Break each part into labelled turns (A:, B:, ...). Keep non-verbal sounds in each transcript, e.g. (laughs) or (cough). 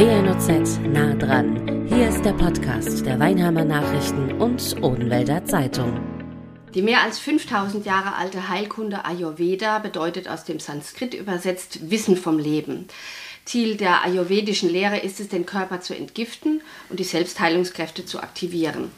A: WNOZ nah dran. Hier ist der Podcast der Weinheimer Nachrichten und Odenwälder Zeitung.
B: Die mehr als 5000 Jahre alte Heilkunde Ayurveda bedeutet aus dem Sanskrit übersetzt Wissen vom Leben. Ziel der ayurvedischen Lehre ist es, den Körper zu entgiften und die Selbstheilungskräfte zu aktivieren.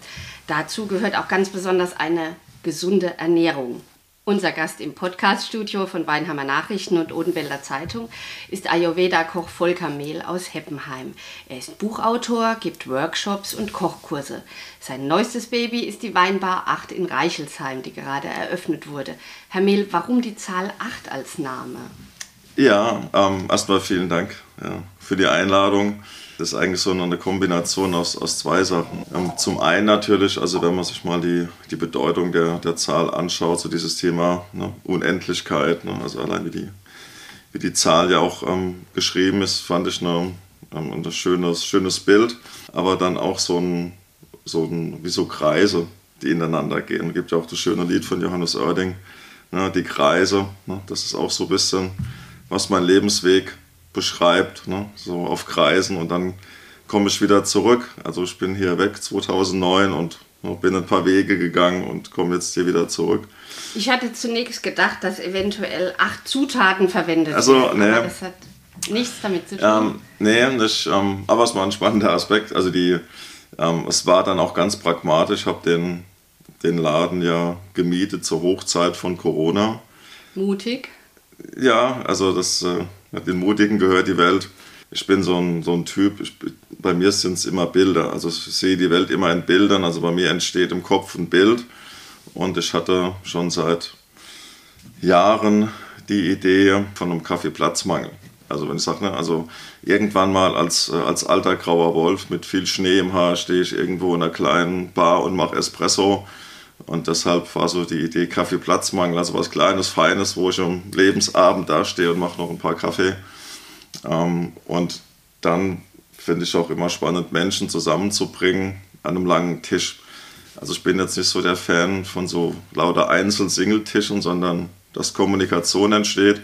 B: Dazu gehört auch ganz besonders eine gesunde Ernährung. Unser Gast im Podcaststudio von Weinheimer Nachrichten und Odenwälder Zeitung ist Ayurveda-Koch Volker Mehl aus Heppenheim. Er ist Buchautor, gibt Workshops und Kochkurse. Sein neuestes Baby ist die Weinbar 8 in Reichelsheim, die gerade eröffnet wurde. Herr Mehl, warum die Zahl 8 als Name?
C: Ja, ähm, erstmal vielen Dank ja, für die Einladung. Das ist eigentlich so eine Kombination aus, aus zwei Sachen. Ähm, zum einen natürlich, also wenn man sich mal die, die Bedeutung der, der Zahl anschaut, so dieses Thema ne, Unendlichkeit, ne, also allein wie die, wie die Zahl ja auch ähm, geschrieben ist, fand ich eine, ähm, ein schönes, schönes Bild. Aber dann auch so ein, so ein, wie so Kreise, die ineinander gehen. Es gibt ja auch das schöne Lied von Johannes Oerding, ne, die Kreise. Ne, das ist auch so ein bisschen, was mein Lebensweg beschreibt, ne? so auf Kreisen und dann komme ich wieder zurück. Also ich bin hier weg 2009 und ne, bin ein paar Wege gegangen und komme jetzt hier wieder zurück.
B: Ich hatte zunächst gedacht, dass eventuell acht Zutaten verwendet
C: also,
B: werden.
C: Nee.
B: Aber das hat nichts damit zu tun.
C: Ähm, nee, nicht, ähm, aber es war ein spannender Aspekt. Also die, ähm, es war dann auch ganz pragmatisch. Ich habe den, den Laden ja gemietet zur Hochzeit von Corona.
B: Mutig.
C: Ja, also das... Äh, den Mutigen gehört die Welt. Ich bin so ein, so ein Typ, ich, bei mir sind es immer Bilder. Also ich sehe die Welt immer in Bildern. Also bei mir entsteht im Kopf ein Bild. Und ich hatte schon seit Jahren die Idee von einem Kaffeeplatzmangel. Also wenn ich sage, ne, also irgendwann mal als, äh, als alter grauer Wolf mit viel Schnee im Haar stehe ich irgendwo in einer kleinen Bar und mache Espresso. Und deshalb war so die Idee Kaffeeplatzmangel, also was Kleines, Feines, wo ich am Lebensabend dastehe und mache noch ein paar Kaffee. Ähm, und dann finde ich auch immer spannend, Menschen zusammenzubringen an einem langen Tisch. Also ich bin jetzt nicht so der Fan von so lauter Einzel-Single-Tischen, sondern dass Kommunikation entsteht.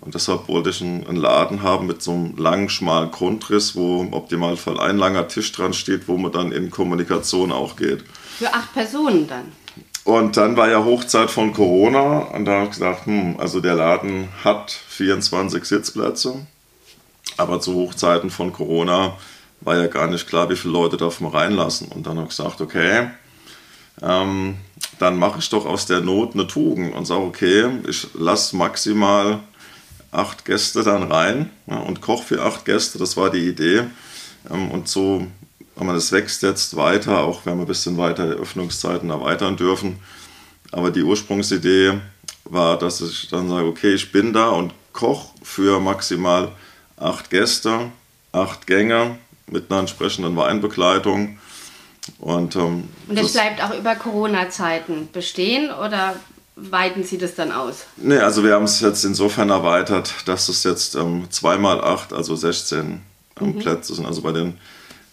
C: Und deshalb wollte ich einen, Laden haben mit so einem langen, schmalen Grundriss, wo im Optimalfall ein langer Tisch dran steht, wo man dann in Kommunikation auch geht.
B: Für acht Personen dann?
C: Und dann war ja Hochzeit von Corona und da habe ich gesagt, hm, also der Laden hat 24 Sitzplätze, aber zu Hochzeiten von Corona war ja gar nicht klar, wie viele Leute darf man reinlassen. Und dann habe ich gesagt, okay, ähm, dann mache ich doch aus der Not eine Tugend und sage, okay, ich lasse maximal acht Gäste dann rein ja, und koche für acht Gäste, das war die Idee. Ähm, und so aber das wächst jetzt weiter, auch wenn wir ein bisschen weiter die Öffnungszeiten erweitern dürfen. Aber die Ursprungsidee war, dass ich dann sage, okay, ich bin da und koche für maximal acht Gäste, acht Gänge mit einer entsprechenden Weinbegleitung. Und, ähm,
B: und das, das bleibt auch über Corona-Zeiten bestehen oder weiten Sie das dann aus?
C: Nee, also wir haben es jetzt insofern erweitert, dass es jetzt ähm, zweimal acht, also 16 ähm, mhm. Plätze sind. Also bei den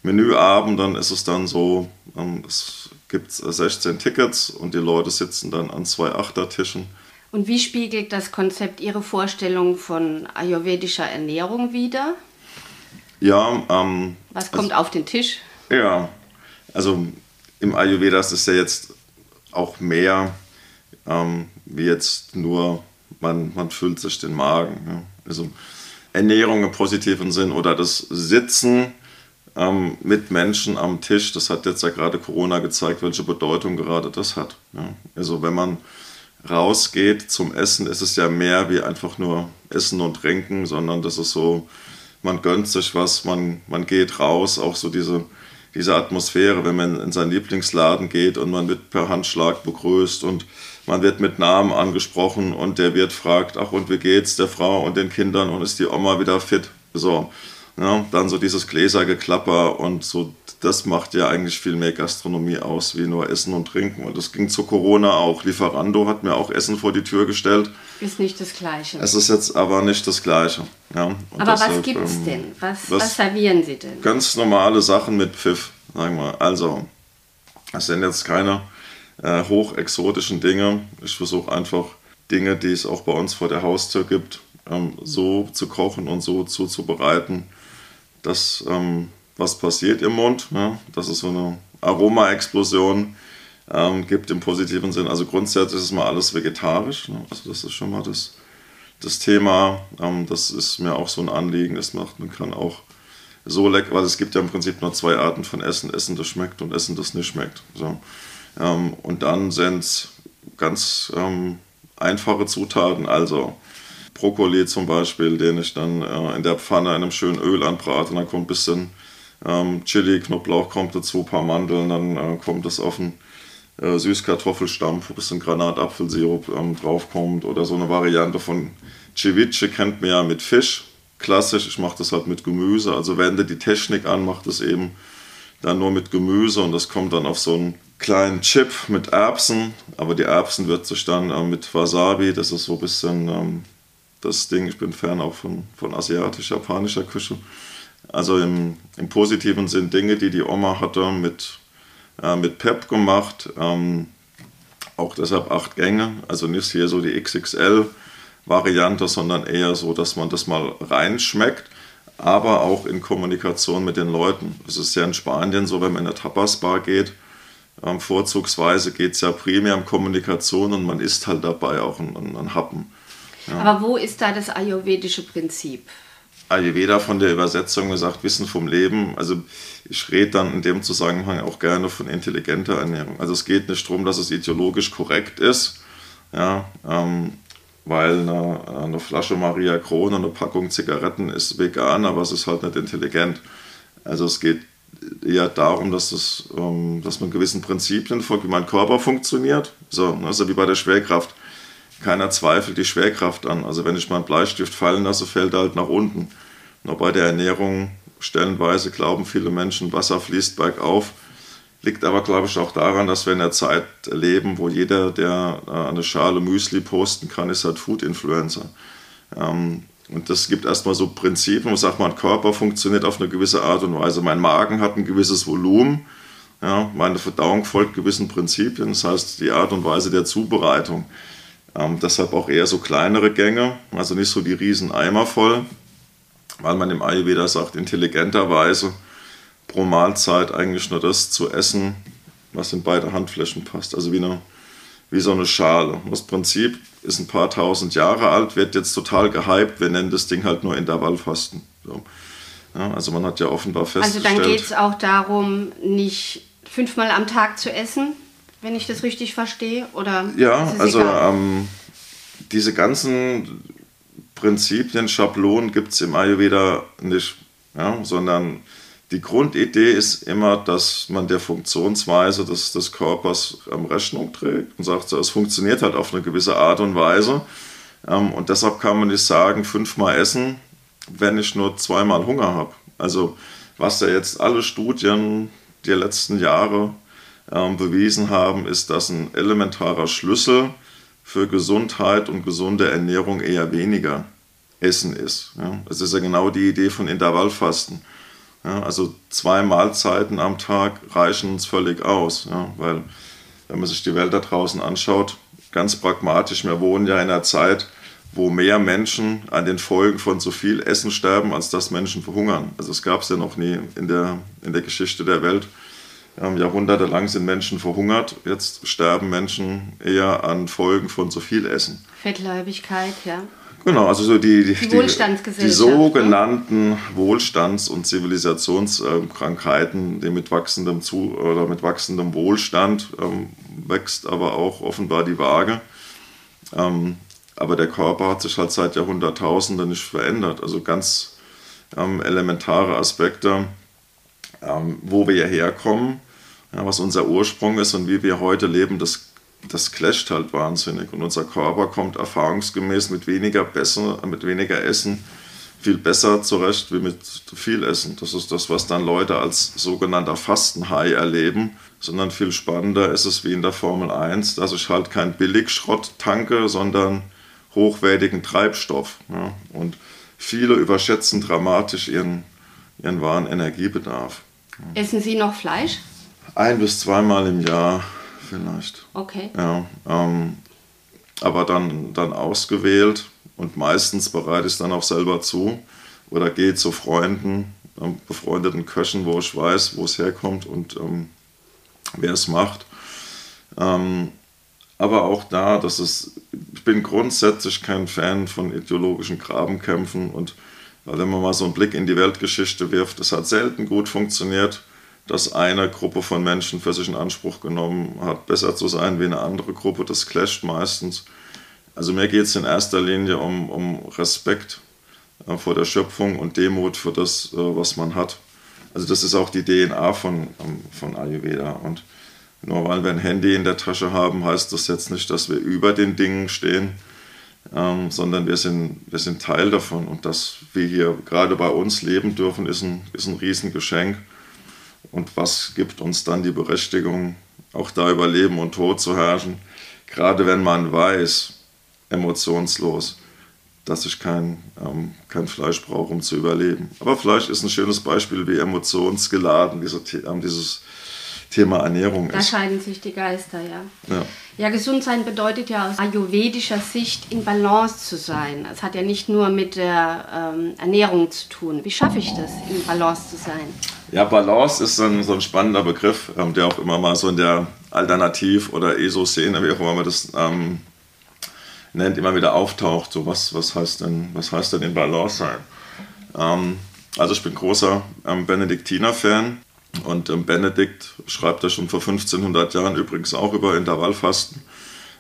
C: Menüabend, dann ist es dann so, ähm, es gibt 16 Tickets und die Leute sitzen dann an zwei Achtertischen.
B: Und wie spiegelt das Konzept Ihre Vorstellung von ayurvedischer Ernährung wider?
C: Ja, ähm,
B: was kommt also, auf den Tisch?
C: Ja, also im Ayurveda ist es ja jetzt auch mehr ähm, wie jetzt nur, man, man füllt sich den Magen. Ja. Also Ernährung im positiven Sinn oder das Sitzen ähm, mit Menschen am Tisch. Das hat jetzt ja gerade Corona gezeigt, welche Bedeutung gerade das hat. Ja. Also wenn man rausgeht zum Essen, ist es ja mehr wie einfach nur Essen und Trinken, sondern das ist so, man gönnt sich was, man, man geht raus, auch so diese, diese Atmosphäre, wenn man in seinen Lieblingsladen geht und man wird per Handschlag begrüßt und man wird mit Namen angesprochen und der Wirt fragt, ach und wie geht's der Frau und den Kindern und ist die Oma wieder fit? So. Ja, dann so dieses Gläsergeklapper und so, das macht ja eigentlich viel mehr Gastronomie aus, wie nur Essen und Trinken. Und das ging zu Corona auch. Lieferando hat mir auch Essen vor die Tür gestellt.
B: Ist nicht das Gleiche.
C: Es ist jetzt aber nicht das Gleiche. Ja,
B: aber deshalb, was gibt es ähm, denn? Was, was, was servieren Sie denn?
C: Ganz normale Sachen mit Pfiff, sagen wir. Also, es sind jetzt keine äh, hochexotischen Dinge. Ich versuche einfach Dinge, die es auch bei uns vor der Haustür gibt, ähm, so zu kochen und so zuzubereiten, dass ähm, was passiert im Mund, ja, dass es so eine Aromaexplosion ähm, gibt im positiven Sinn. Also grundsätzlich ist mal alles vegetarisch. Ne? Also das ist schon mal das, das Thema. Ähm, das ist mir auch so ein Anliegen. Das macht, man kann auch so lecker, weil es gibt ja im Prinzip nur zwei Arten von Essen. Essen, das schmeckt und Essen, das nicht schmeckt. So. Ähm, und dann sind es ganz ähm, einfache Zutaten, also Brokkoli zum Beispiel, den ich dann äh, in der Pfanne in einem schönen Öl anbrate. Dann kommt ein bisschen ähm, Chili, Knoblauch kommt dazu, ein paar Mandeln, dann äh, kommt es auf einen äh, Süßkartoffelstampf, wo ein bisschen Granatapfelsirup ähm, draufkommt oder so eine Variante von Ceviche kennt man ja mit Fisch. Klassisch, ich mache das halt mit Gemüse. Also wende die Technik an, mache das eben dann nur mit Gemüse und das kommt dann auf so einen kleinen Chip mit Erbsen. Aber die Erbsen wird sich dann äh, mit Wasabi, das ist so ein bisschen ähm, das Ding. Ich bin Fan auch von, von asiatisch-japanischer Küche. Also im, im positiven Sinn Dinge, die die Oma hatte mit, äh, mit Pep gemacht. Ähm, auch deshalb acht Gänge. Also nicht hier so die XXL-Variante, sondern eher so, dass man das mal reinschmeckt. Aber auch in Kommunikation mit den Leuten. Es ist ja in Spanien so, wenn man in eine Tapas-Bar geht, ähm, vorzugsweise geht es ja primär um Kommunikation und man isst halt dabei auch einen, einen Happen.
B: Ja. Aber wo ist da das ayurvedische Prinzip?
C: Ayurveda von der Übersetzung gesagt, Wissen vom Leben. Also ich rede dann in dem Zusammenhang auch gerne von intelligenter Ernährung. Also es geht nicht darum, dass es ideologisch korrekt ist, ja, ähm, weil eine, eine, Flasche Maria Krone, eine Packung Zigaretten ist vegan, aber es ist halt nicht intelligent. Also es geht eher darum, dass, das, ähm, dass man gewissen Prinzipien folgt, wie mein Körper funktioniert. So, also wie bei der Schwerkraft keiner zweifelt die Schwerkraft an. Also wenn ich meinen Bleistift fallen lasse, fällt er halt nach unten. Nur bei der Ernährung stellenweise glauben viele Menschen, Wasser fließt bergauf. Liegt aber, glaube ich, auch daran, dass wir in der Zeit leben, wo jeder, der äh, eine Schale Müsli posten kann, ist halt Food-Influencer. Ähm, und das gibt erstmal so Prinzipien, wo sagt, mein Körper funktioniert auf eine gewisse Art und Weise. Mein Magen hat ein gewisses Volumen. Ja, meine Verdauung folgt gewissen Prinzipien. Das heißt, die Art und Weise der Zubereitung. Ähm, deshalb auch eher so kleinere Gänge, also nicht so die riesen Eimer voll, weil man im Ayurveda sagt, intelligenterweise pro Mahlzeit eigentlich nur das zu essen, was in beide Handflächen passt. Also wie, eine, wie so eine Schale. Das Prinzip ist ein paar tausend Jahre alt, wird jetzt total gehypt. Wir nennen das Ding halt nur Intervallfasten. So. Ja, also man hat ja offenbar festgestellt...
B: Also dann geht es auch darum, nicht fünfmal am Tag zu essen, wenn ich das richtig verstehe? Oder
C: ja, also ähm, diese ganzen Prinzipien, Schablonen gibt es im Ayurveda nicht, ja, sondern die Grundidee ist immer, dass man der Funktionsweise des, des Körpers ähm, Rechnung trägt und sagt, so, es funktioniert halt auf eine gewisse Art und Weise. Ähm, und deshalb kann man nicht sagen, fünfmal essen, wenn ich nur zweimal Hunger habe. Also was ja jetzt alle Studien der letzten Jahre bewiesen haben, ist, dass ein elementarer Schlüssel für Gesundheit und gesunde Ernährung eher weniger Essen ist. Das ist ja genau die Idee von Intervallfasten. Also zwei Mahlzeiten am Tag reichen uns völlig aus, weil wenn man sich die Welt da draußen anschaut, ganz pragmatisch, wir wohnen ja in einer Zeit, wo mehr Menschen an den Folgen von zu viel Essen sterben, als dass Menschen verhungern. Also es gab es ja noch nie in der, in der Geschichte der Welt. Ähm, jahrhundertelang sind Menschen verhungert, jetzt sterben Menschen eher an Folgen von zu viel Essen.
B: Fettleibigkeit, ja.
C: Genau, also so die, die,
B: die, die,
C: die sogenannten Wohlstands- und Zivilisationskrankheiten, die mit wachsendem, Zu oder mit wachsendem Wohlstand ähm, wächst aber auch offenbar die Waage. Ähm, aber der Körper hat sich halt seit Jahrhunderttausenden nicht verändert. Also ganz ähm, elementare Aspekte ähm, wo wir herkommen, ja, was unser Ursprung ist und wie wir heute leben, das, das clasht halt wahnsinnig. Und unser Körper kommt erfahrungsgemäß mit weniger, besser, mit weniger Essen viel besser zurecht wie mit viel Essen. Das ist das, was dann Leute als sogenannter Fastenhai erleben. Sondern viel spannender ist es wie in der Formel 1, dass ich halt kein Billigschrott tanke, sondern hochwertigen Treibstoff. Ja. Und viele überschätzen dramatisch ihren, ihren wahren Energiebedarf.
B: Essen Sie noch Fleisch?
C: Ein bis zweimal im Jahr vielleicht.
B: Okay.
C: Ja, ähm, aber dann, dann ausgewählt und meistens bereite ich es dann auch selber zu oder gehe zu Freunden ähm, befreundeten Köchen, wo ich weiß, wo es herkommt und ähm, wer es macht. Ähm, aber auch da, dass es, ich bin grundsätzlich kein Fan von ideologischen Grabenkämpfen und wenn man mal so einen Blick in die Weltgeschichte wirft, es hat selten gut funktioniert, dass eine Gruppe von Menschen für sich in Anspruch genommen hat, besser zu sein wie eine andere Gruppe. Das clasht meistens. Also mir geht es in erster Linie um, um Respekt äh, vor der Schöpfung und Demut für das, äh, was man hat. Also das ist auch die DNA von, ähm, von Ayurveda. Und nur weil wir ein Handy in der Tasche haben, heißt das jetzt nicht, dass wir über den Dingen stehen, ähm, sondern wir sind, wir sind Teil davon. Und dass wir hier gerade bei uns leben dürfen, ist ein, ist ein Riesengeschenk. Und was gibt uns dann die Berechtigung, auch da über Leben und Tod zu herrschen, gerade wenn man weiß, emotionslos, dass ich kein, ähm, kein Fleisch brauche, um zu überleben. Aber Fleisch ist ein schönes Beispiel, wie emotionsgeladen diese, ähm, dieses Thema Ernährung
B: ist. Da scheiden sich die Geister, ja. ja. Ja, gesund sein bedeutet ja aus ayurvedischer Sicht in Balance zu sein. Es hat ja nicht nur mit der ähm, Ernährung zu tun. Wie schaffe ich das, in Balance zu sein?
C: Ja, Balance ist ein, so ein spannender Begriff, ähm, der auch immer mal so in der Alternativ- oder ESO-Szene, wie auch immer man das ähm, nennt, immer wieder auftaucht. So, was, was, heißt, denn, was heißt denn in Balance sein? Ähm, also ich bin großer ähm, Benediktiner-Fan und ähm, Benedikt schreibt ja schon vor 1500 Jahren übrigens auch über Intervallfasten.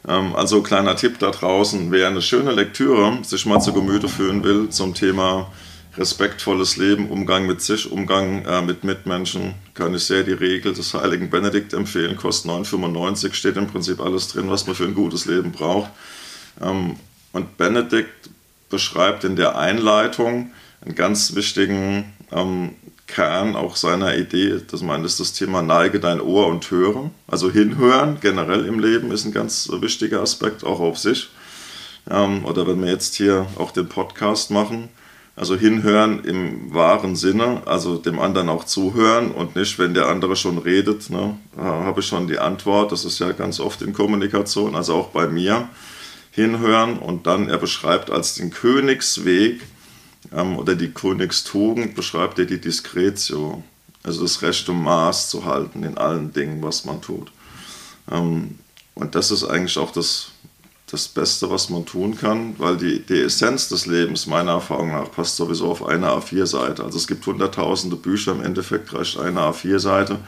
C: Ähm, also kleiner Tipp da draußen, wer eine schöne Lektüre sich mal zu Gemüte führen will zum Thema respektvolles Leben, Umgang mit sich, Umgang äh, mit Mitmenschen, kann ich sehr die Regel des heiligen Benedikt empfehlen, kostet 9,95, steht im Prinzip alles drin, was man für ein gutes Leben braucht. Ähm, und Benedikt beschreibt in der Einleitung einen ganz wichtigen ähm, Kern auch seiner Idee, das meint ist das Thema neige dein Ohr und höre. Also hinhören generell im Leben ist ein ganz wichtiger Aspekt auch auf sich. Ähm, oder wenn wir jetzt hier auch den Podcast machen, also hinhören im wahren Sinne, also dem anderen auch zuhören und nicht, wenn der andere schon redet, ne, habe ich schon die Antwort. Das ist ja ganz oft in Kommunikation, also auch bei mir. Hinhören und dann, er beschreibt als den Königsweg ähm, oder die Königstugend beschreibt er die Diskretio, also das rechte Maß zu halten in allen Dingen, was man tut. Ähm, und das ist eigentlich auch das, das Beste, was man tun kann, weil die, die Essenz des Lebens meiner Erfahrung nach passt sowieso auf eine A4-Seite. Also es gibt hunderttausende Bücher, im Endeffekt reicht eine A4-Seite.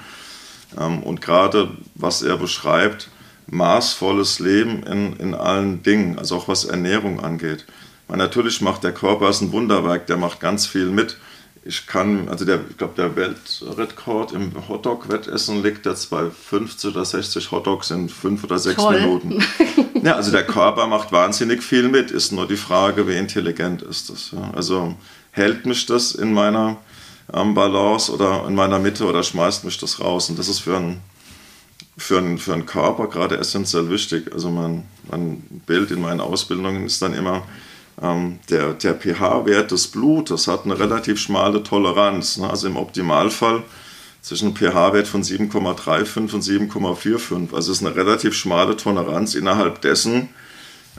C: Ähm, und gerade was er beschreibt, maßvolles Leben in, in allen Dingen, also auch was Ernährung angeht. Weil natürlich macht der Körper ist ein Wunderwerk, der macht ganz viel mit. Ich kann, also der, ich glaube, der Weltrekord im Hotdog-Wettessen liegt jetzt bei 50 oder 60 Hotdogs in 5 oder 6 Toll. Minuten. (laughs) Ja, also der Körper macht wahnsinnig viel mit. Ist nur die Frage, wie intelligent ist das. Ja? Also hält mich das in meiner ähm, Balance oder in meiner Mitte oder schmeißt mich das raus? Und das ist für einen, für einen, für einen Körper gerade essentiell wichtig. Also mein, mein Bild in meinen Ausbildungen ist dann immer, ähm, der, der pH-Wert des Blutes hat eine relativ schmale Toleranz. Ne? Also im Optimalfall zwischen einem pH-Wert von 7,35 und 7,45. Also es ist eine relativ schmale Toleranz innerhalb dessen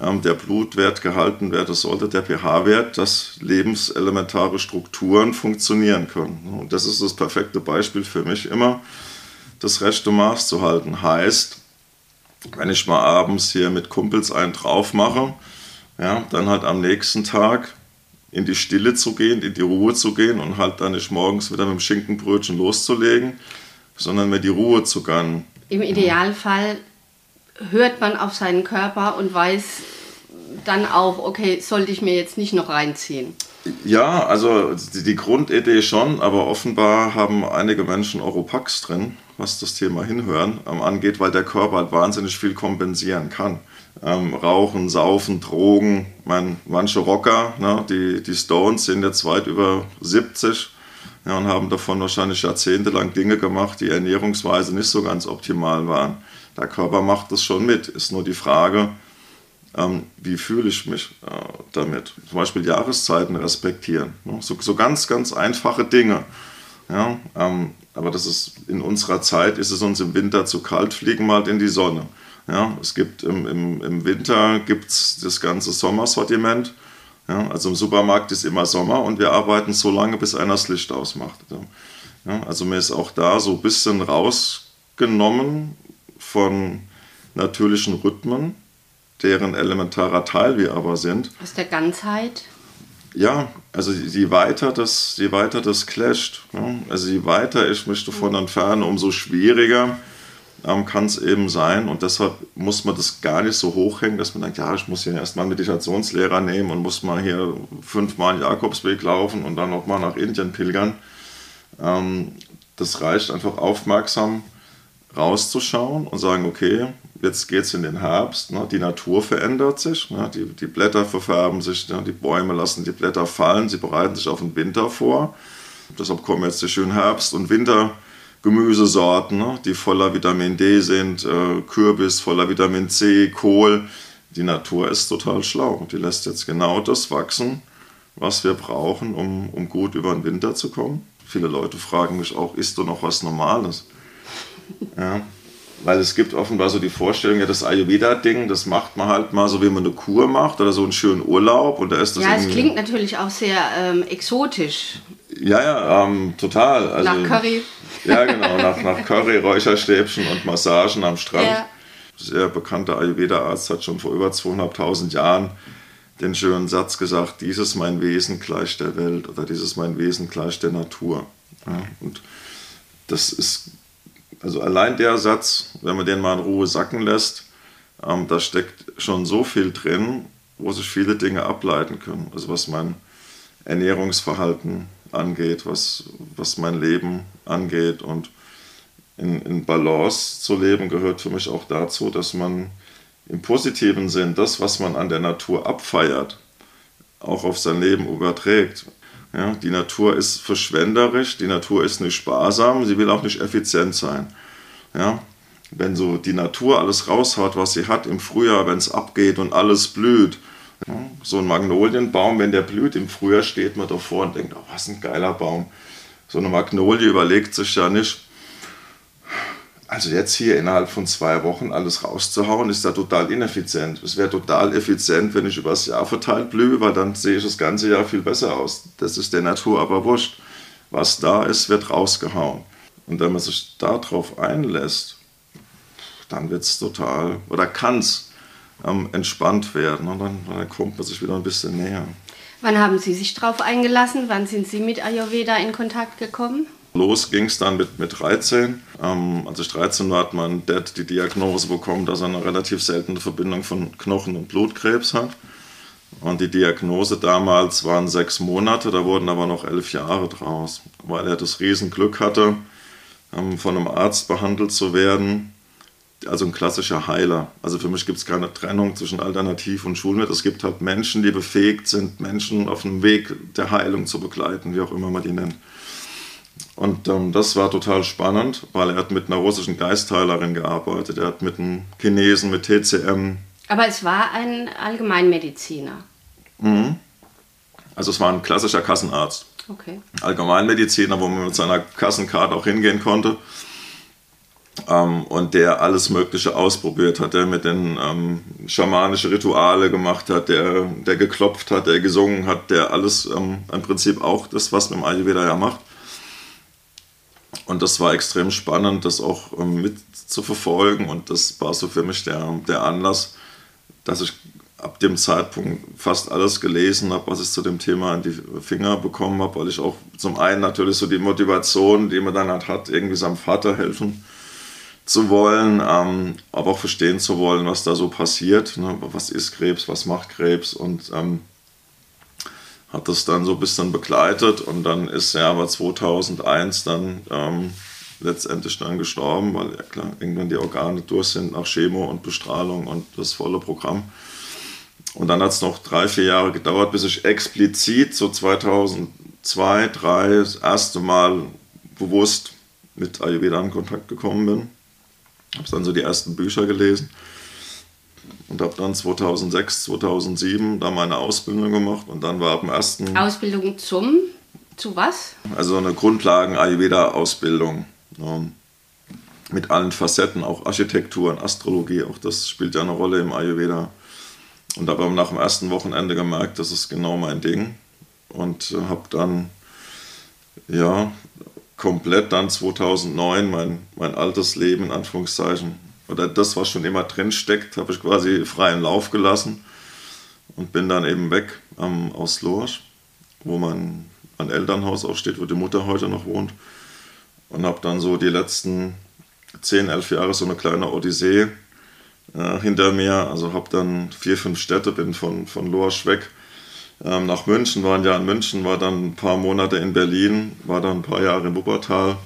C: ähm, der Blutwert gehalten werden sollte, der pH-Wert, dass lebenselementare Strukturen funktionieren können. Und das ist das perfekte Beispiel für mich immer, das rechte Maß zu halten. Heißt, wenn ich mal abends hier mit Kumpels einen drauf mache, ja, dann halt am nächsten Tag in die Stille zu gehen, in die Ruhe zu gehen und halt dann nicht morgens wieder mit dem Schinkenbrötchen loszulegen, sondern mir die Ruhe zu gönnen.
B: Im Idealfall hört man auf seinen Körper und weiß dann auch, okay, sollte ich mir jetzt nicht noch reinziehen.
C: Ja, also die Grundidee schon, aber offenbar haben einige Menschen Oropax drin, was das Thema Hinhören angeht, weil der Körper halt wahnsinnig viel kompensieren kann ähm, Rauchen, Saufen, Drogen. Man, manche Rocker, ne, die, die Stones sind jetzt weit über 70 ja, und haben davon wahrscheinlich jahrzehntelang Dinge gemacht, die ernährungsweise nicht so ganz optimal waren. Der Körper macht das schon mit. Ist nur die Frage, ähm, wie fühle ich mich äh, damit? Zum Beispiel Jahreszeiten respektieren. Ne? So, so ganz, ganz einfache Dinge. Ja, ähm, aber das ist in unserer Zeit, ist es uns im Winter zu kalt, fliegen wir halt in die Sonne. Ja, es gibt im, im, im Winter gibt's das ganze Sommersortiment. Ja, also im Supermarkt ist immer Sommer und wir arbeiten so lange, bis einer das Licht ausmacht. Ja, also mir ist auch da so ein bisschen rausgenommen von natürlichen Rhythmen, deren elementarer Teil wir aber sind.
B: Aus der Ganzheit?
C: Ja, also je weiter das, je weiter das clasht, ja, also je weiter ich mich davon mhm. entferne, umso schwieriger ähm, kann es eben sein. Und deshalb muss man das gar nicht so hochhängen, dass man denkt, ja, ich muss hier erstmal einen Meditationslehrer nehmen und muss mal hier fünfmal Jakobsweg laufen und dann nochmal nach Indien pilgern. Ähm, das reicht einfach aufmerksam rauszuschauen und sagen, okay, jetzt geht es in den Herbst, ne, die Natur verändert sich, ne, die, die Blätter verfärben sich, ne, die Bäume lassen die Blätter fallen, sie bereiten sich auf den Winter vor. Deshalb kommen jetzt die schönen Herbst- und Wintergemüsesorten, ne, die voller Vitamin D sind, äh, Kürbis voller Vitamin C, Kohl. Die Natur ist total schlau. Die lässt jetzt genau das wachsen, was wir brauchen, um, um gut über den Winter zu kommen. Viele Leute fragen mich auch, isst du noch was Normales? Ja, weil es gibt offenbar so die Vorstellung, ja, das Ayurveda-Ding, das macht man halt mal so, wie man eine Kur macht oder so einen schönen Urlaub. Und da ist das
B: ja, es klingt natürlich auch sehr ähm, exotisch.
C: Ja, ja, ähm, total.
B: Also, nach Curry.
C: Ja, genau, nach, nach Curry, Räucherstäbchen und Massagen am Strand. Ja. Sehr bekannter Ayurveda-Arzt hat schon vor über 200.000 Jahren den schönen Satz gesagt, dieses mein Wesen gleich der Welt oder dieses mein Wesen gleich der Natur. Ja, und das ist also allein der Satz, wenn man den mal in Ruhe sacken lässt, ähm, da steckt schon so viel drin, wo sich viele Dinge ableiten können. Also was mein Ernährungsverhalten angeht, was, was mein Leben angeht. Und in, in Balance zu leben gehört für mich auch dazu, dass man im positiven Sinn das, was man an der Natur abfeiert, auch auf sein Leben überträgt. Ja, die Natur ist verschwenderisch, die Natur ist nicht sparsam, sie will auch nicht effizient sein. Ja, wenn so die Natur alles raushaut, was sie hat im Frühjahr, wenn es abgeht und alles blüht. Ja, so ein Magnolienbaum, wenn der blüht im Frühjahr, steht man davor und denkt, oh, was ein geiler Baum. So eine Magnolie überlegt sich ja nicht, also jetzt hier innerhalb von zwei Wochen alles rauszuhauen, ist da total ineffizient. Es wäre total effizient, wenn ich übers Jahr verteilt blühe, weil dann sehe ich das ganze Jahr viel besser aus. Das ist der Natur aber wurscht. Was da ist, wird rausgehauen. Und wenn man sich darauf einlässt, dann wird es total, oder kann es ähm, entspannt werden. Und dann, dann kommt man sich wieder ein bisschen näher.
B: Wann haben Sie sich darauf eingelassen? Wann sind Sie mit Ayurveda in Kontakt gekommen?
C: Los ging es dann mit, mit 13. Ähm, als ich 13 war, hat mein Dad die Diagnose bekommen, dass er eine relativ seltene Verbindung von Knochen- und Blutkrebs hat. Und die Diagnose damals waren sechs Monate, da wurden aber noch elf Jahre draus, weil er das Riesenglück hatte, ähm, von einem Arzt behandelt zu werden, also ein klassischer Heiler. Also für mich gibt es keine Trennung zwischen Alternativ und Schulmittel. Es gibt halt Menschen, die befähigt sind, Menschen auf dem Weg der Heilung zu begleiten, wie auch immer man die nennt. Und ähm, das war total spannend, weil er hat mit einer russischen Geistheilerin gearbeitet, er hat mit einem Chinesen, mit TCM.
B: Aber es war ein Allgemeinmediziner.
C: Mhm. Also es war ein klassischer Kassenarzt.
B: Okay.
C: Allgemeinmediziner, wo man mit seiner Kassenkarte auch hingehen konnte. Ähm, und der alles Mögliche ausprobiert hat, der mit den ähm, schamanische Rituale gemacht hat, der, der geklopft hat, der gesungen hat, der alles ähm, im Prinzip auch das, was man im Ayurveda ja macht. Und das war extrem spannend, das auch ähm, mit zu verfolgen. Und das war so für mich der, der Anlass, dass ich ab dem Zeitpunkt fast alles gelesen habe, was ich zu dem Thema an die Finger bekommen habe, weil ich auch zum einen natürlich so die Motivation, die man dann hat, irgendwie seinem Vater helfen zu wollen, ähm, aber auch verstehen zu wollen, was da so passiert. Ne? Was ist Krebs, was macht Krebs und ähm, hat das dann so ein bisschen begleitet und dann ist er aber 2001 dann ähm, letztendlich dann gestorben, weil ja klar, irgendwann die Organe durch sind nach Chemo und Bestrahlung und das volle Programm. Und dann hat es noch drei, vier Jahre gedauert, bis ich explizit so 2002, 2003 das erste Mal bewusst mit Ayurveda in Kontakt gekommen bin. Habe dann so die ersten Bücher gelesen und habe dann 2006, 2007 da meine Ausbildung gemacht und dann war ab dem ersten...
B: Ausbildung zum? Zu was?
C: Also eine Grundlagen-Ayurveda-Ausbildung. Ja, mit allen Facetten, auch Architektur und Astrologie, auch das spielt ja eine Rolle im Ayurveda. und habe nach dem ersten Wochenende gemerkt, das ist genau mein Ding. Und äh, habe dann, ja, komplett dann 2009 mein, mein altes Leben in Anführungszeichen, oder das, was schon immer drin steckt, habe ich quasi freien Lauf gelassen und bin dann eben weg ähm, aus Lorsch, wo mein, mein Elternhaus auch steht, wo die Mutter heute noch wohnt. Und habe dann so die letzten 10, 11 Jahre so eine kleine Odyssee äh, hinter mir. Also habe dann vier, fünf Städte, bin von, von Lorsch weg ähm, nach München, war ein Jahr in München, war dann ein paar Monate in Berlin, war dann ein paar Jahre in Wuppertal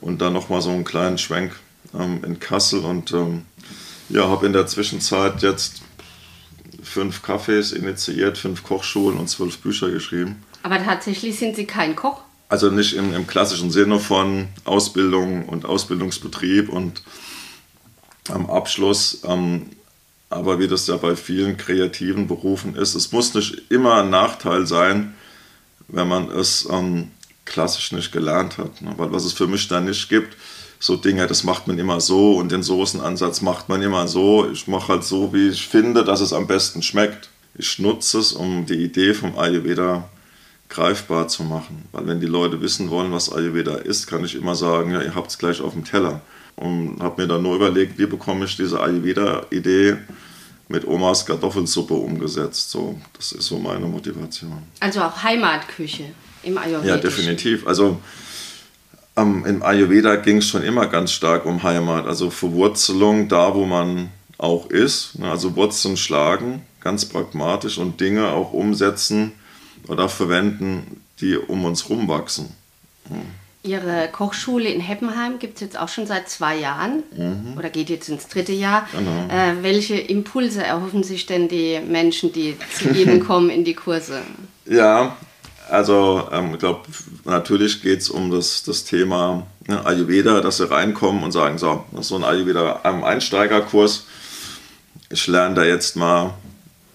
C: und dann nochmal so einen kleinen Schwenk ähm, in Kassel und ähm, ja, habe in der Zwischenzeit jetzt fünf Cafés initiiert, fünf Kochschulen und zwölf Bücher geschrieben.
B: Aber tatsächlich sind Sie kein Koch?
C: Also nicht im, im klassischen Sinne von Ausbildung und Ausbildungsbetrieb und am Abschluss. Ähm, aber wie das ja bei vielen kreativen Berufen ist, es muss nicht immer ein Nachteil sein, wenn man es ähm, klassisch nicht gelernt hat. Ne? Weil was es für mich da nicht gibt, so Dinge, das macht man immer so und den Soßenansatz macht man immer so. Ich mache halt so, wie ich finde, dass es am besten schmeckt. Ich nutze es, um die Idee vom Ayurveda greifbar zu machen. Weil wenn die Leute wissen wollen, was Ayurveda ist, kann ich immer sagen, ja, ihr habt es gleich auf dem Teller. Und habe mir dann nur überlegt, wie bekomme ich diese Ayurveda-Idee mit Omas Kartoffelsuppe umgesetzt. So, das ist so meine Motivation.
B: Also auch Heimatküche im Ayurveda.
C: Ja, definitiv. Also ähm, im Ayurveda ging es schon immer ganz stark um Heimat, also Verwurzelung da, wo man auch ist. Ne? Also Wurzeln schlagen, ganz pragmatisch und Dinge auch umsetzen oder verwenden, die um uns herum wachsen.
B: Hm. Ihre Kochschule in Heppenheim gibt es jetzt auch schon seit zwei Jahren mhm. oder geht jetzt ins dritte Jahr. Genau. Äh, welche Impulse erhoffen sich denn die Menschen, die zu Ihnen (laughs) kommen in die Kurse?
C: Ja, also ähm, ich glaube, natürlich geht es um das, das Thema ne, Ayurveda, dass sie reinkommen und sagen, so, das ist so ein Ayurveda-Einsteigerkurs. Ich lerne da jetzt mal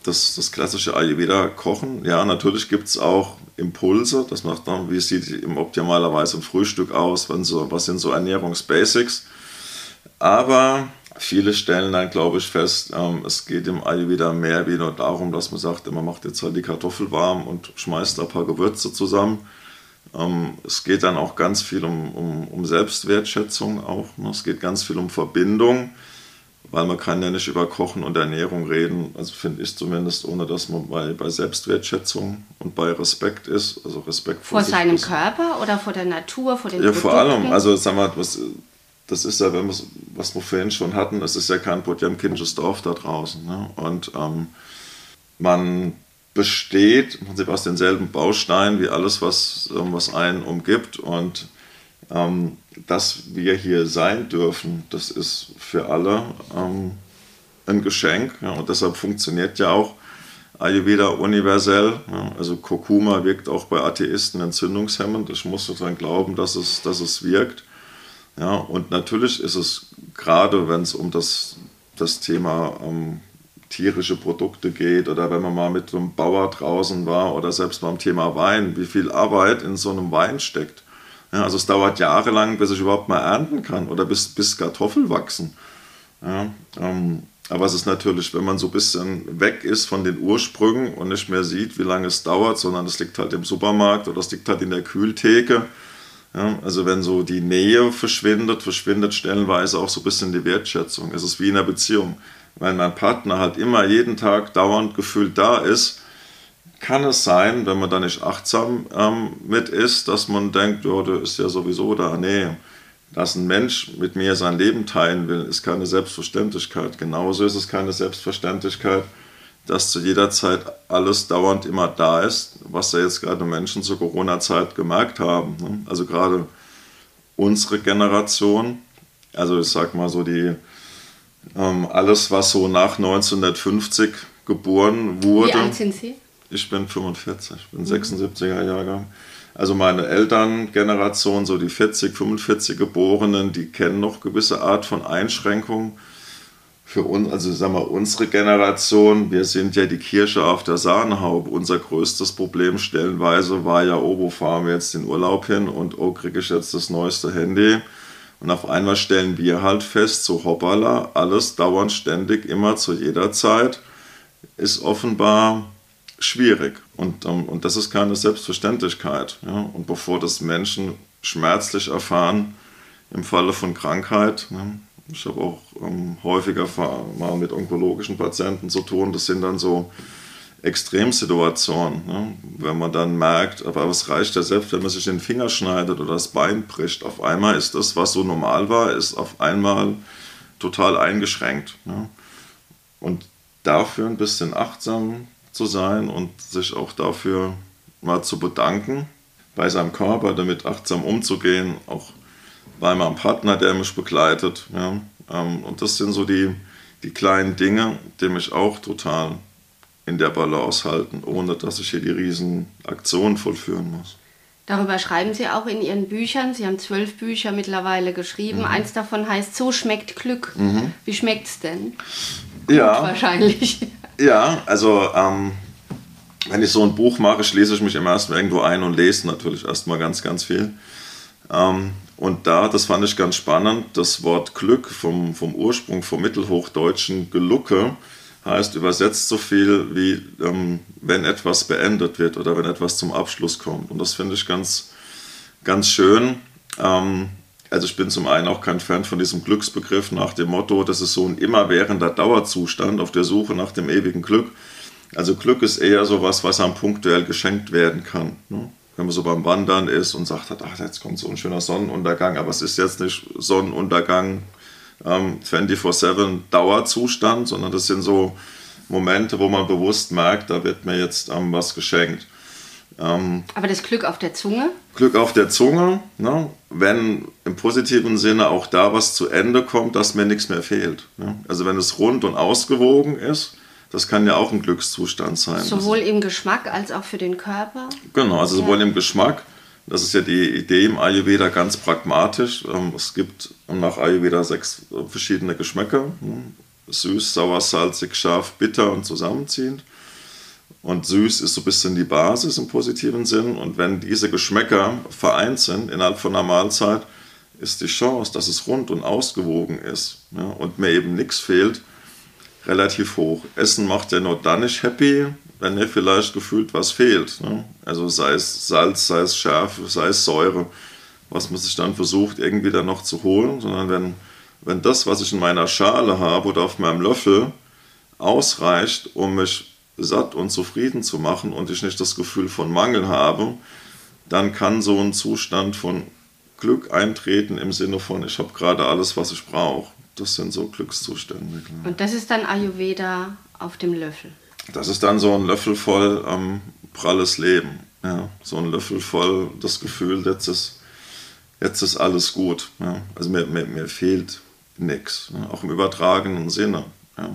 C: das, das klassische Ayurveda-Kochen. Ja, natürlich gibt es auch Impulse, das macht dann, wie sieht im optimalerweise ein Frühstück aus, wenn so, was sind so Ernährungsbasics. Aber viele stellen dann, glaube ich, fest, ähm, es geht im Ayurveda mehr wie nur darum, dass man sagt, man macht jetzt halt die Kartoffel warm und schmeißt ein paar Gewürze zusammen. Ähm, es geht dann auch ganz viel um, um, um Selbstwertschätzung auch. Ne? Es geht ganz viel um Verbindung, weil man kann ja nicht über Kochen und Ernährung reden, also finde ich zumindest, ohne dass man bei, bei Selbstwertschätzung und bei Respekt ist, also Respekt
B: vor, vor seinem ist. Körper oder vor der Natur, vor den
C: Ja, Produkten? vor allem, also sag mal, was, das ist ja, was wir vorhin schon hatten, es ist ja kein Potemkinsches Dorf da draußen. Ne? Und ähm, man besteht im Prinzip aus denselben Bausteinen wie alles, was, ähm, was einen umgibt. Und ähm, dass wir hier sein dürfen, das ist für alle ähm, ein Geschenk. Ja? Und deshalb funktioniert ja auch Ayurveda universell. Ja? Also Kurkuma wirkt auch bei Atheisten entzündungshemmend. Ich muss sozusagen glauben, dass es, dass es wirkt. Ja, und natürlich ist es gerade, wenn es um das, das Thema ähm, tierische Produkte geht oder wenn man mal mit einem Bauer draußen war oder selbst beim Thema Wein, wie viel Arbeit in so einem Wein steckt. Ja, also es dauert jahrelang, bis ich überhaupt mal ernten kann oder bis, bis Kartoffeln wachsen. Ja, ähm, aber es ist natürlich, wenn man so ein bisschen weg ist von den Ursprüngen und nicht mehr sieht, wie lange es dauert, sondern es liegt halt im Supermarkt oder es liegt halt in der Kühltheke ja, also wenn so die Nähe verschwindet, verschwindet stellenweise auch so ein bisschen die Wertschätzung. Es ist wie in einer Beziehung. Wenn mein Partner halt immer jeden Tag dauernd gefühlt da ist, kann es sein, wenn man da nicht achtsam ähm, mit ist, dass man denkt, ja, der ist ja sowieso da. Nee, dass ein Mensch mit mir sein Leben teilen will, ist keine Selbstverständlichkeit. Genauso ist es keine Selbstverständlichkeit, dass zu jeder Zeit alles dauernd immer da ist, was ja jetzt gerade Menschen zur Corona-Zeit gemerkt haben. Ne? Also gerade unsere Generation, also ich sag mal so die, ähm, alles was so nach 1950 geboren wurde. Wie
B: alt sind Sie?
C: Ich bin 45, ich bin mhm. 76er Jahrgang. Also meine Elterngeneration, so die 40, 45 Geborenen, die kennen noch gewisse Art von Einschränkungen für uns, also sagen wir unsere Generation, wir sind ja die Kirsche auf der Sahnehaube. Unser größtes Problem stellenweise war ja, oh, wo fahren wir jetzt den Urlaub hin und oh, kriege ich jetzt das neueste Handy. Und auf einmal stellen wir halt fest, so hoppala, alles dauernd, ständig, immer zu jeder Zeit, ist offenbar schwierig. Und, ähm, und das ist keine Selbstverständlichkeit. Ja? Und bevor das Menschen schmerzlich erfahren, im Falle von Krankheit, ne? ich habe auch ähm, häufiger mal mit onkologischen Patienten zu tun, das sind dann so Extremsituationen, ne? wenn man dann merkt, aber es reicht ja selbst, wenn man sich den Finger schneidet oder das Bein bricht, auf einmal ist das, was so normal war, ist auf einmal total eingeschränkt. Ne? Und dafür ein bisschen achtsam zu sein und sich auch dafür mal zu bedanken, bei seinem Körper damit achtsam umzugehen, auch bei meinem Partner, der mich begleitet. Ja. Ähm, und das sind so die, die kleinen Dinge, die mich auch total in der Balance halten, ohne dass ich hier die riesen Aktionen vollführen muss.
B: Darüber schreiben Sie auch in Ihren Büchern. Sie haben zwölf Bücher mittlerweile geschrieben. Mhm. Eins davon heißt So schmeckt Glück. Mhm. Wie schmeckt es denn?
C: Gut, ja. Wahrscheinlich. Ja, also ähm, wenn ich so ein Buch mache, schließe ich mich im ersten irgendwo ein und lese natürlich erstmal ganz, ganz viel. Ähm, und da, das fand ich ganz spannend, das Wort Glück vom, vom Ursprung vom mittelhochdeutschen Gelucke heißt übersetzt so viel wie, ähm, wenn etwas beendet wird oder wenn etwas zum Abschluss kommt. Und das finde ich ganz, ganz schön. Ähm, also ich bin zum einen auch kein Fan von diesem Glücksbegriff nach dem Motto, das ist so ein immerwährender Dauerzustand auf der Suche nach dem ewigen Glück. Also Glück ist eher so was, was einem punktuell geschenkt werden kann. Ne? Wenn man so beim Wandern ist und sagt, ach, jetzt kommt so ein schöner Sonnenuntergang, aber es ist jetzt nicht Sonnenuntergang ähm, 24-7 Dauerzustand, sondern das sind so Momente, wo man bewusst merkt, da wird mir jetzt ähm, was geschenkt.
B: Ähm, Aber das Glück auf der Zunge?
C: Glück auf der Zunge, ne? wenn im positiven Sinne auch da was zu Ende kommt, dass mir nichts mehr fehlt. Ne? Also wenn es rund und ausgewogen ist, das kann ja auch ein Glückszustand sein.
B: Sowohl im Geschmack als auch für den Körper?
C: Genau, also ja. sowohl im Geschmack das ist ja die Idee im Ayurveda ganz pragmatisch. Ähm, es gibt nach Ayurveda sechs verschiedene Geschmäcker. Hm, süß, sauer, salzig, scharf, bitter und zusammenziehend. Und süß ist so ein bisschen die Basis im positiven Sinn. Und wenn diese Geschmäcker vereint sind innerhalb von einer Mahlzeit, ist die Chance, dass es rund und ausgewogen ist ja, und mir eben nichts fehlt, relativ hoch. Essen macht ja nur dann nicht happy, wenn mir vielleicht gefühlt was fehlt. Ne? Also sei es Salz, sei es Schärfe, sei es Säure, was man sich dann versucht irgendwie dann noch zu holen, sondern wenn, wenn das, was ich in meiner Schale habe oder auf meinem Löffel ausreicht, um mich satt und zufrieden zu machen und ich nicht das Gefühl von Mangel habe, dann kann so ein Zustand von Glück eintreten im Sinne von, ich habe gerade alles, was ich brauche. Das sind so Glückszustände.
B: Und das ist dann Ayurveda auf dem Löffel.
C: Das ist dann so ein Löffel voll ähm, pralles Leben. Ja? So ein Löffel voll das Gefühl, jetzt ist, jetzt ist alles gut. Ja? Also mir, mir, mir fehlt nichts, ja? auch im übertragenen Sinne. Ja?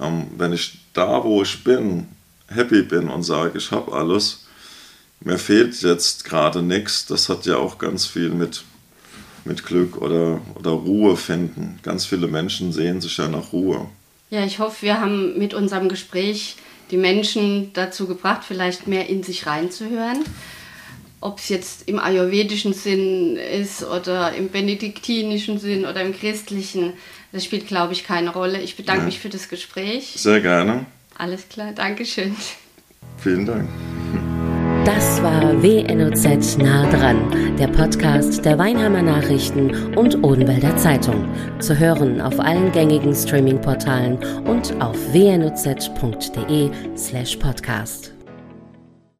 C: Ähm, wenn ich da, wo ich bin, happy bin und sage, ich habe alles, mir fehlt jetzt gerade nichts, das hat ja auch ganz viel mit, mit Glück oder, oder Ruhe finden. Ganz viele Menschen sehen sich ja nach Ruhe.
B: Ja, ich hoffe, wir haben mit unserem Gespräch die Menschen dazu gebracht, vielleicht mehr in sich reinzuhören. Ob es jetzt im ayurvedischen Sinn ist oder im benediktinischen Sinn oder im christlichen, das spielt, glaube ich, keine Rolle. Ich bedanke ja. mich für das Gespräch.
C: Sehr gerne.
B: Alles klar, Dankeschön.
C: Vielen Dank.
A: Das war WNOZ nah dran, der Podcast der Weinheimer Nachrichten und Odenwälder Zeitung. Zu hören auf allen gängigen Streaming-Portalen und auf wnoz.de slash podcast.